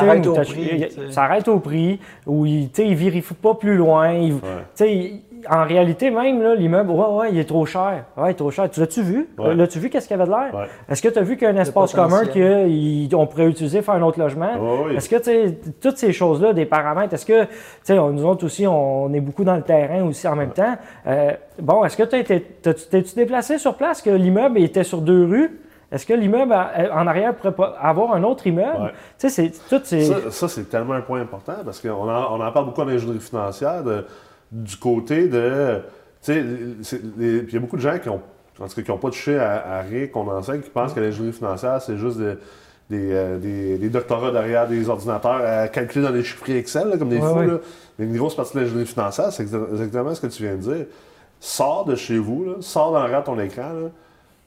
S2: Ça arrête au prix, ou il, tu sais, il vérifie pas plus loin. il-
S1: ouais.
S2: En réalité, même, là, l'immeuble, ouais, ouais, il est trop cher. Ouais, il est trop cher. Tu l'as-tu vu?
S1: Ouais.
S2: L'as-tu vu qu'est-ce qu'il y avait de l'air?
S1: Ouais.
S2: Est-ce que tu as vu qu'il y a un espace commun qu'on pourrait utiliser pour faire un autre logement?
S1: Ouais, oui.
S2: Est-ce que, tu sais, toutes ces choses-là, des paramètres, est-ce que, tu sais, on- nous autres aussi, on est beaucoup dans le terrain aussi en même temps. Euh, bon, est-ce que tu t'es-tu déplacé sur place? Que l'immeuble était sur deux rues? Est-ce que l'immeuble a- en arrière pourrait pas avoir un autre immeuble?
S1: Ouais.
S2: Tu sais, c'est tout.
S1: Ça, ça, c'est tellement un point important parce qu'on en, on en parle beaucoup en ingénierie financière de- du côté de. Tu sais, il y a beaucoup de gens qui ont, en tout cas, qui n'ont pas touché à, à rien qu'on enseigne, qui pensent que l'ingénierie financière, c'est juste de- des, euh, des- des doctorats derrière des ordinateurs à calculer dans des chiffres Excel, là, comme des
S2: Ouais,
S1: fous.
S2: ouais.
S1: là. Mais une grosse partie de l'ingénierie financière, c'est exa- exactement ce que tu viens de dire. Sors de chez vous, là, sors dans le de ton écran. là,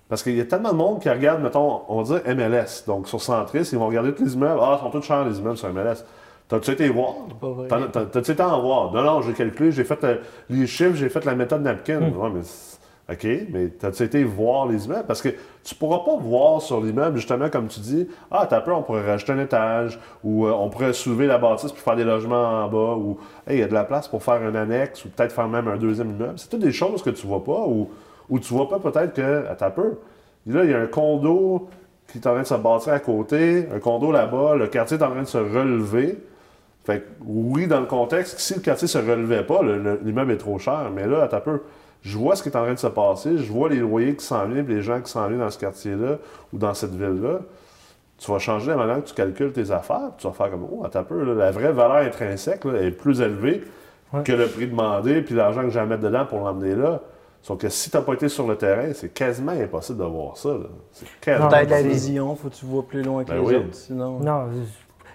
S1: parce qu'il y a tellement de monde qui regarde, mettons, on va dire MLS. Donc, sur Centris, ils vont regarder tous les immeubles. Ah, ils sont tous chers, les immeubles sur MLS. T'as-tu été voir? T'as- T'as-tu été en voir? Non, non, j'ai calculé, j'ai fait euh, les chiffres, j'ai fait la méthode napkin.
S2: Hmm.
S1: Ouais, mais OK, mais t'as-tu été voir les immeubles? Parce que tu pourras pas voir sur l'immeuble, justement, comme tu dis, ah, t'as peur, on pourrait rajouter un étage, ou euh, on pourrait soulever la bâtisse puis faire des logements en bas, ou hey, il y a de la place pour faire un annexe, ou peut-être faire même un deuxième immeuble. C'est toutes des choses que tu vois pas, ou, ou tu vois pas peut-être que, à ta peur. Là, il y a un condo qui est en train de se bâtir à côté, un condo là-bas, le quartier est en train de se relever. Fait que, oui, dans le contexte, si le quartier se relevait pas, le- le- l'immeuble est trop cher. Mais là, à ta peu, je vois ce qui est en train de se passer, je vois les loyers qui s'en viennent, les gens qui s'en viennent dans ce quartier-là ou dans cette ville-là. Tu vas changer la manière que tu calcules tes affaires, puis tu vas faire comme, oh, à ta peu, là, la vraie valeur intrinsèque là, est plus élevée
S2: Ouais.
S1: que le prix demandé, puis l'argent que j'ai à mettre dedans pour l'emmener là. Sauf que si tu n'as pas été sur le terrain, c'est quasiment impossible de voir ça. C'est quasiment
S3: Peut-être la vision, faut que tu vois plus loin que
S1: Ben
S3: les
S1: oui.
S3: autres, sinon.
S2: Non,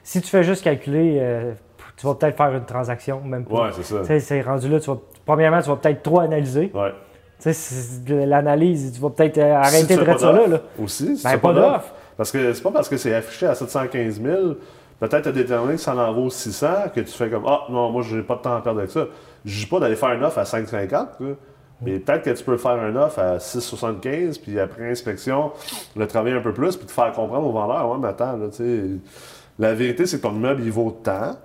S2: si tu fais juste calculer, euh, tu vas peut-être faire une transaction, même pas.
S1: Ouais, c'est ça.
S2: Tu sais, c'est rendu là, tu vas, premièrement, tu vas peut-être trop analyser.
S1: Ouais.
S2: Tu sais, l'analyse, tu vas peut-être euh,
S1: Si
S2: arrêter de ça là. là.
S1: Aussi, si
S2: Ben,
S1: tu
S2: pas d'offre.
S1: Parce que c'est pas parce que c'est affiché à 715 000, peut-être tu as déterminé que ça en vaut 600, que tu fais comme Ah, non, moi, j'ai pas de temps à perdre avec ça. Je dis pas d'aller faire une offre à 5,50, là, mais peut-être que tu peux faire une offre à 6,75, puis après inspection, le travailler un peu plus, puis te faire comprendre au vendeur Ouais, mais attends, là, tu sais, la vérité, c'est que ton immeuble, il vaut tant.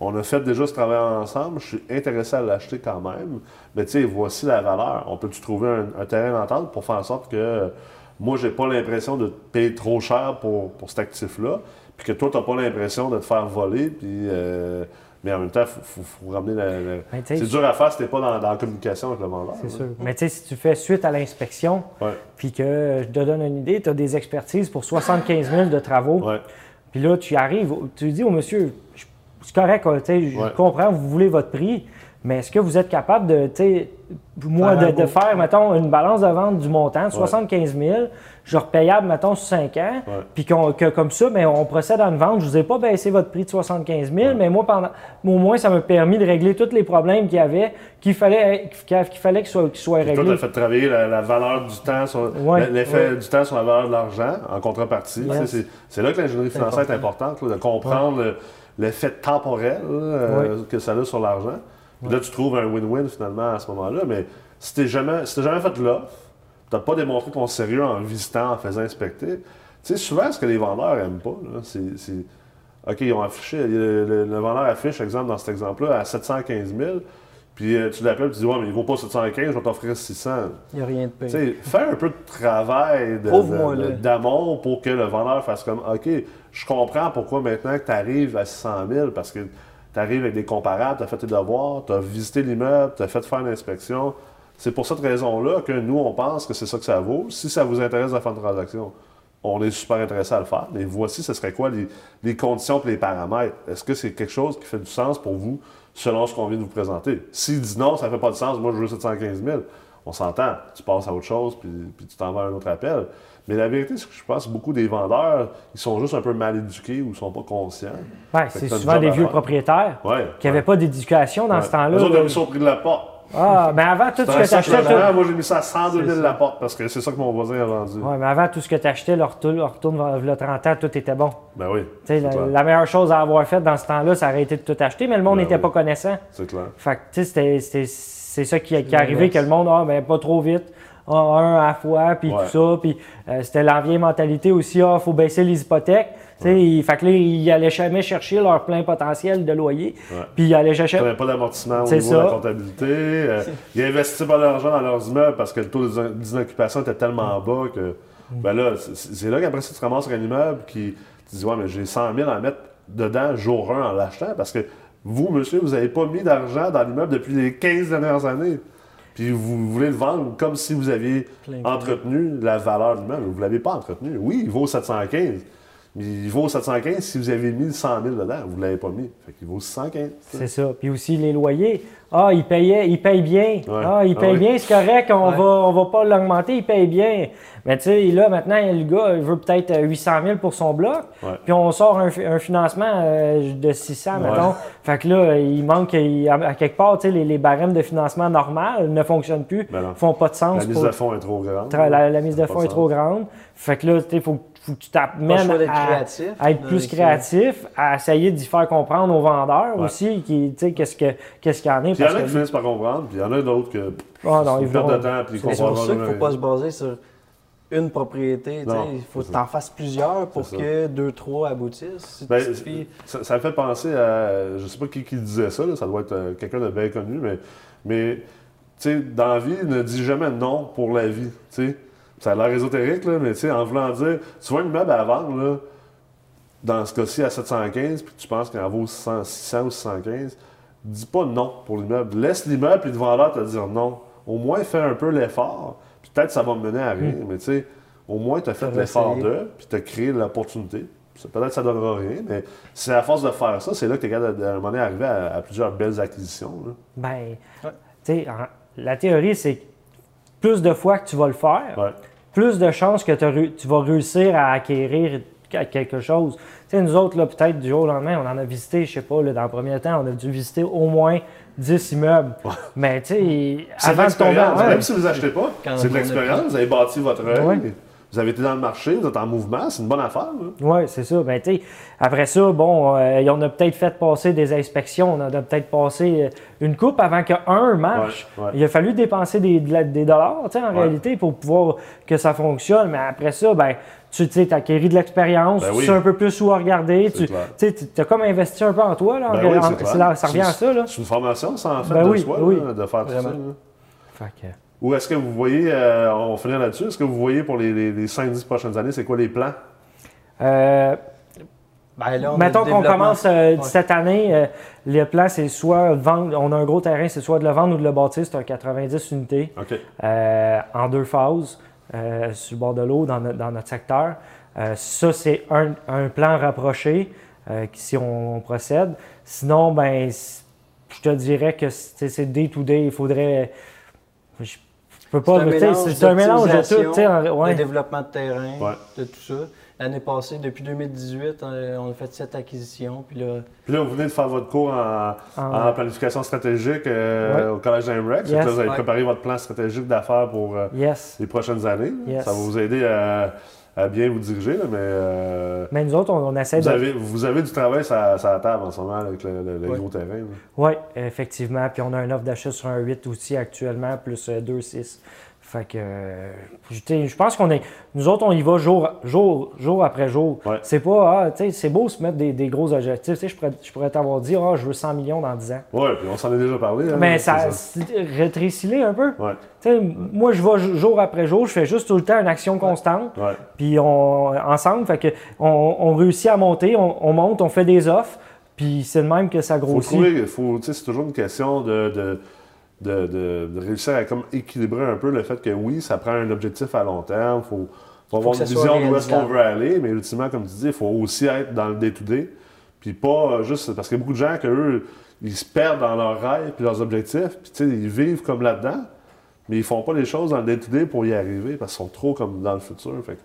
S1: On a fait déjà ce travail ensemble. Je suis intéressé à l'acheter quand même. Mais tu sais, voici la valeur. On peut-tu trouver un, terrain d'entente pour faire en sorte que moi, j'ai pas l'impression de te payer trop cher pour, pour cet actif-là, puis que toi, tu n'as pas l'impression de te faire voler, puis. euh, mais en même temps, il faut, ramener la. la-
S2: Ben,
S1: C'est dur à faire si tu pas dans, dans la communication avec le vendeur.
S2: C'est sûr. Mais tu sais, si tu fais suite à l'inspection, puis que je te donne une idée, tu as des expertises pour 75 000 de travaux.
S1: ouais,
S2: Puis là, tu arrives, tu dis au monsieur, je- c'est correct, tu sais, je
S1: Ouais.
S2: comprends, vous voulez votre prix, mais est-ce que vous êtes capable de, tu sais, moi, de, de faire, mettons, une balance de vente du montant, 75 000, genre payable, mettons, sur 5 ans, puis qu'on- que comme ça, mais on procède à une vente. Je vous ai pas baissé votre prix de 75 000, mais moi, pendant, au moins, ça m'a permis de régler tous les problèmes qu'il y avait, qu'il fallait qu'il fallait qu'ils soient, soient
S1: toi, tu
S2: réglés.
S1: as fait travailler la, la valeur du temps, sur,
S2: Ouais,
S1: l'effet
S2: ouais.
S1: du temps sur la valeur de l'argent en contrepartie.
S2: Yes.
S1: C'est, là que l'ingénierie financière est importante, là, de comprendre le- l'effet temporel euh, que ça a sur l'argent. Puis là, tu trouves un win-win finalement à ce moment-là. Mais si tu n'as jamais, si t'as jamais fait l'offre, tu n'as pas démontré ton sérieux en visitant, en faisant inspecter. Tu sais, souvent, ce que les vendeurs n'aiment pas, là, c'est, OK, ils ont affiché, le, le- le vendeur affiche, exemple, dans cet exemple-là, à 715 000. Puis euh, tu l'appelles, tu dis, ouais, mais il vaut pas 715, je vais t'offrir 600.
S3: Il n'y a rien de
S1: Tu
S3: pire.
S1: sais, fais un peu de travail d'amour pour que le vendeur fasse comme OK, je comprends pourquoi maintenant que tu arrives à 600 000 parce que tu arrives avec des comparables, tu as fait tes devoirs, tu as visité l'immeuble, tu as fait faire l'inspection. C'est pour cette raison-là que nous, on pense que c'est ça que ça vaut. Si ça vous intéresse de faire une transaction, on est super intéressé à le faire. Mais voici, ce serait quoi les, conditions et les paramètres? Est-ce que c'est quelque chose qui fait du sens pour vous selon ce qu'on vient de vous présenter? S'il dit non, ça ne fait pas de sens, moi je veux 715 000, on s'entend. Tu passes à autre chose, puis, puis tu t'en vas à un autre appel. Mais la vérité, c'est que je pense que beaucoup des vendeurs, ils sont juste un peu mal éduqués ou ils sont pas conscients.
S2: C'est souvent des vieux propriétaires
S1: Ouais.
S2: qui n'avaient pas d'éducation dans
S1: Ouais.
S2: ce temps-là.
S1: Ils
S2: là.
S1: ont mis ça au prix de la porte.
S2: Ah, mais avant tout ce que tu achetais,
S1: moi j'ai mis ça à 102 000
S3: C'est ça.
S1: la porte parce que c'est ça que mon voisin a vendu.
S2: Ouais, mais avant tout ce que tu achetais, leur retourne, leur retourne vers le 30 ans, tout était bon.
S1: Ben oui,
S2: Tu sais,
S1: c'est
S2: la, la meilleure chose à avoir faite dans ce temps-là, ça aurait été de tout acheter, mais le monde
S1: Ben
S2: n'était
S1: oui.
S2: pas connaissant.
S1: C'est clair.
S2: Fait que, tu sais, c'était- c'est ça qui, qui est arrivé, que le monde, ah, ben, pas trop vite, ah, un à la fois, puis
S1: Ouais.
S2: tout ça. Puis euh, c'était la vieille mentalité aussi, ah, faut baisser les hypothèques. Tu sais, il- fait que là, ils allaient jamais chercher leur plein potentiel de loyer.
S1: Ouais.
S2: Puis ils allaient
S1: Ils
S2: chercher.
S1: n'avaient pas d'amortissement au niveau de la comptabilité. Euh, ils investissaient pas d'argent dans leurs immeubles parce que le taux d'in- d'inoccupation était tellement bas que. Ben là, c'est- c'est là qu'après ça, tu ramasses sur un immeuble qui. Tu dis, ouais, mais j'ai 100 000 à mettre dedans jour 1 en l'achetant parce que vous, monsieur, vous n'avez pas mis d'argent dans l'immeuble depuis les 15 dernières années. Puis vous voulez le vendre comme si vous aviez entretenu la valeur de l'immeuble. Vous ne l'avez pas entretenu. Oui, il vaut 715. Mais il vaut 715 si vous avez mis 100 000 dedans. Vous ne l'avez pas mis. Fait qu'il vaut 615.
S2: C'est ça. Puis aussi les loyers. Ah, ils payaient, ils payent bien.
S1: Ouais.
S2: Ah, ils
S1: Ah oui.
S2: bien, c'est correct, on
S3: Ouais.
S2: va, on va pas l'augmenter, ils payent bien. Mais tu sais, là, maintenant, le gars, il veut peut-être euh, 800 000 pour son bloc.
S1: Ouais.
S2: Puis on sort un, fi- un financement euh, de 600,
S1: Ouais.
S2: mettons. Fait que là, il manque, il- à, quelque part, tu sais, les, les barèmes de financement normal ne fonctionnent plus,
S1: Ben
S2: font pas de sens.
S1: La mise
S2: pour-
S1: de fonds est trop grande.
S2: tra- la, la mise de fonds est trop grande. Fait que là, tu sais, faut, faut que tu
S3: Pas
S2: t'amènes à, à être plus créatif, à essayer d'y faire comprendre aux vendeurs
S1: Ouais.
S2: aussi, qui, tu sais, qu'est-ce que- qu'est-ce qu'il y en a.
S1: Puis il y en a qui finissent par comprendre, puis il y en a d'autres que
S2: Ah non, ils
S1: perte de temps, puis ils
S3: Mais C'est pour ça qu'il ne faut pas se baser sur une propriété.
S1: Non,
S3: Il faut que tu en fasses plusieurs pour que deux, trois aboutissent.
S1: Ben, ça, ça me fait penser à. Je sais pas qui, qui disait ça, là, ça doit être euh, quelqu'un de bien connu, mais, mais tu sais, dans la vie, ne dis jamais non pour la vie. sais. Ça a l'air ésotérique, là, mais tu sais, en voulant dire, tu vois un immeuble à vendre, là, dans ce cas-ci à 715, puis tu penses qu'il en vaut 600, 600 ou 615, dis pas non pour l'immeuble. Laisse l'immeuble, puis le vendeur te dire non. Au moins, fais un peu l'effort, puis peut-être ça va mener à rien, mais tu sais, au moins, tu as fait l'effort de, puis tu as créé l'opportunité. Peut-être que ça donnera rien, mais c'est à force de faire ça, c'est là que tu es capable, à un moment donné, arriver à, à plusieurs belles acquisitions. là.
S2: Ben,
S3: Ouais.
S2: tu sais, la théorie, c'est que plus de fois que tu vas le faire,
S1: Ouais.
S2: Plus de chances que tu vas réussir à acquérir que- quelque chose. Tu sais, nous autres, là, peut-être du jour au lendemain, on en a visité, je sais pas, là, dans le premier temps, on a dû visiter au moins 10 immeubles. Mais tu sais, avant de tomber ouais,
S1: Même si vous achetez pas,
S3: Quand
S1: c'est de l'expérience. Vous avez bâti votre œil.
S2: Ouais.
S1: Vous avez été dans le marché, vous êtes en mouvement, c'est une bonne affaire. là.
S2: Oui, c'est ça. Ben, après ça, bon, euh, on a peut-être fait passer des inspections, on a peut-être passé euh, une coupe avant qu'un marche.
S1: Ouais, ouais.
S2: Il a fallu dépenser des, des dollars, tu sais, en
S1: Ouais.
S2: réalité, pour pouvoir que ça fonctionne. Mais après ça, ben, tu sais, acquéri de l'expérience,
S1: Ben
S2: tu sais un peu plus où regarder. Tu sais, as comme investi un peu en toi, là. en
S1: Ben oui,
S2: en- là- ça revient à ça.
S1: C'est une formation, ça, en fait,
S2: Ben
S1: de
S2: oui,
S1: soi, là, de faire tout ça.
S2: Fait que-
S1: Ou est-ce que vous voyez, euh, on va finir là-dessus, est-ce que vous voyez pour les, les, les 5-10 prochaines années, c'est quoi les plans?
S2: Euh,
S3: Ben là, on a
S2: Mettons qu'on commence euh,
S3: Ouais.
S2: cette année, euh, le plan c'est soit vendre, on a un gros terrain, c'est soit de le vendre ou de le bâtir, c'est un 90 unités euh, en deux phases euh, sur le bord de l'eau dans, no- dans notre secteur. Euh, ça, c'est un, un plan rapproché euh, si on, on procède. Sinon, ben, je te dirais que c'est c'est day to day. Il faudrait. Je peux pas.
S3: C'est un mélange
S2: C'est c'est un mélange de tout. tu sais, en-
S3: d'optimisation,
S2: ouais.
S3: de développement de terrain,
S1: Ouais.
S3: de tout ça. L'année passée, depuis 2018, on on a fait sept acquisitions. Puis là,
S1: Puis là, vous venez de faire votre cours en,
S2: En-
S1: en planification stratégique euh,
S2: Ouais.
S1: au Collège d'Amrex.
S2: Yes.
S1: Vous avez
S3: Ouais.
S1: préparé votre plan stratégique d'affaires pour euh,
S2: Yes.
S1: les prochaines années.
S2: Yes.
S1: Ça va vous aider à, à bien vous diriger, là, mais euh,
S2: Mais nous autres, on, on essaie
S1: vous,
S2: de.
S1: avez, vous avez du travail sur la, table en ce moment avec le, le- le
S3: Ouais.
S1: gros terrain.
S2: Oui, effectivement. Puis on a un offre d'achat sur un 8 aussi actuellement, plus 2-6. Fait que, tu sais, je pense qu'on est. Nous autres, on y va jour, jour, jour après jour.
S1: Ouais.
S2: C'est pas, ah, tu sais, c'est beau se mettre des, des gros objectifs. Tu sais, je pourrais, je pourrais t'avoir dit, ah, je veux 100 millions dans 10 ans.
S1: Oui, puis on s'en est déjà parlé. hein,
S2: Mais ça, rétrécis-les un peu.
S1: Ouais,
S2: Tu sais, moi, je vais jour après jour, je fais juste tout le temps une action constante.
S1: ouais.
S2: Puis on, ensemble, fait que on, on réussit à monter, on, on monte, on fait des offres. Puis c'est de même que ça
S1: Faut
S2: grossit.
S1: trouver, faut, tu sais, c'est toujours une question de, de, de, de- de réussir à comme équilibrer un peu le fait que oui, ça prend un objectif à long terme. Il faut, faut avoir une vision d'où est-ce qu'on veut aller, mais ultimement, comme tu dis, il faut aussi être dans le day-to-day. Puis pas euh, juste. Parce qu'il y a beaucoup de gens que eux, ils se perdent dans leurs rêves puis leurs objectifs. Puis tu sais, ils vivent comme là-dedans, mais ils font pas les choses dans le day-to-day pour y arriver parce qu'ils sont trop comme dans le futur. Fait que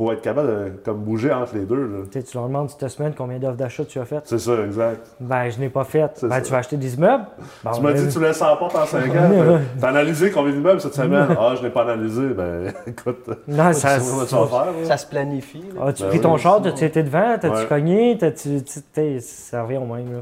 S1: faut être capable de comme bouger entre les deux. là.
S2: Tu tu leur demandes cette semaine combien d'offres d'achat tu as faites?
S1: C'est ça, exact.
S2: Ben, je n'ai pas fait. Ben,
S1: ça.
S2: tu vas acheter des immeubles?
S1: Tu m'as
S2: ben,
S1: dit que tu laisses en porte en 5 ans. T'as analysé combien d'immeubles cette semaine? Ah, je n'ai pas analysé. Ben, *laughs* écoute.
S2: Non, ça.
S1: tu faire.
S3: ça se planifie. là.
S2: As-tu
S1: Ben
S2: pris
S1: oui,
S2: ton char, t'as-tu été devant, t'as-tu
S1: Ouais.
S2: cogné, t'as-tu. tu- Ça revient au même, là.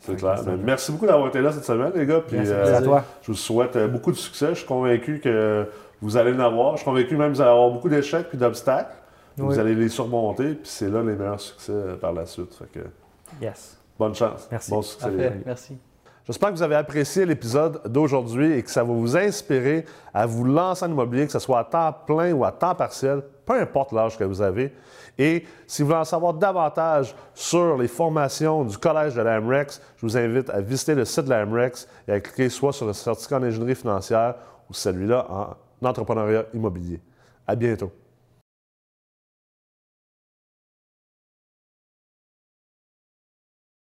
S1: C'est clair. Ben, merci beaucoup d'avoir été là cette semaine, les gars. Puis,
S2: Merci
S1: euh,
S2: à toi.
S1: je vous souhaite euh, beaucoup de succès. Je suis convaincu que vous allez en avoir. Je suis convaincu même que vous allez avoir beaucoup d'échecs puis d'obstacles.
S2: Oui.
S1: Vous allez les surmonter. Puis c'est là les meilleurs succès euh, par la suite. Fait que,
S2: Yes.
S1: bonne chance.
S2: Merci.
S1: Bon succès.
S3: merci.
S1: J'espère que vous avez apprécié l'épisode d'aujourd'hui et que ça va vous inspirer à vous lancer en immobilier, que ce soit à temps plein ou à temps partiel, peu importe l'âge que vous avez. Et si vous voulez en savoir davantage sur les formations du Collège de l'AMREX, je vous invite à visiter le site de l'AMREX et à cliquer soit sur le certificat en ingénierie financière ou celui-là en entrepreneuriat immobilier. À bientôt.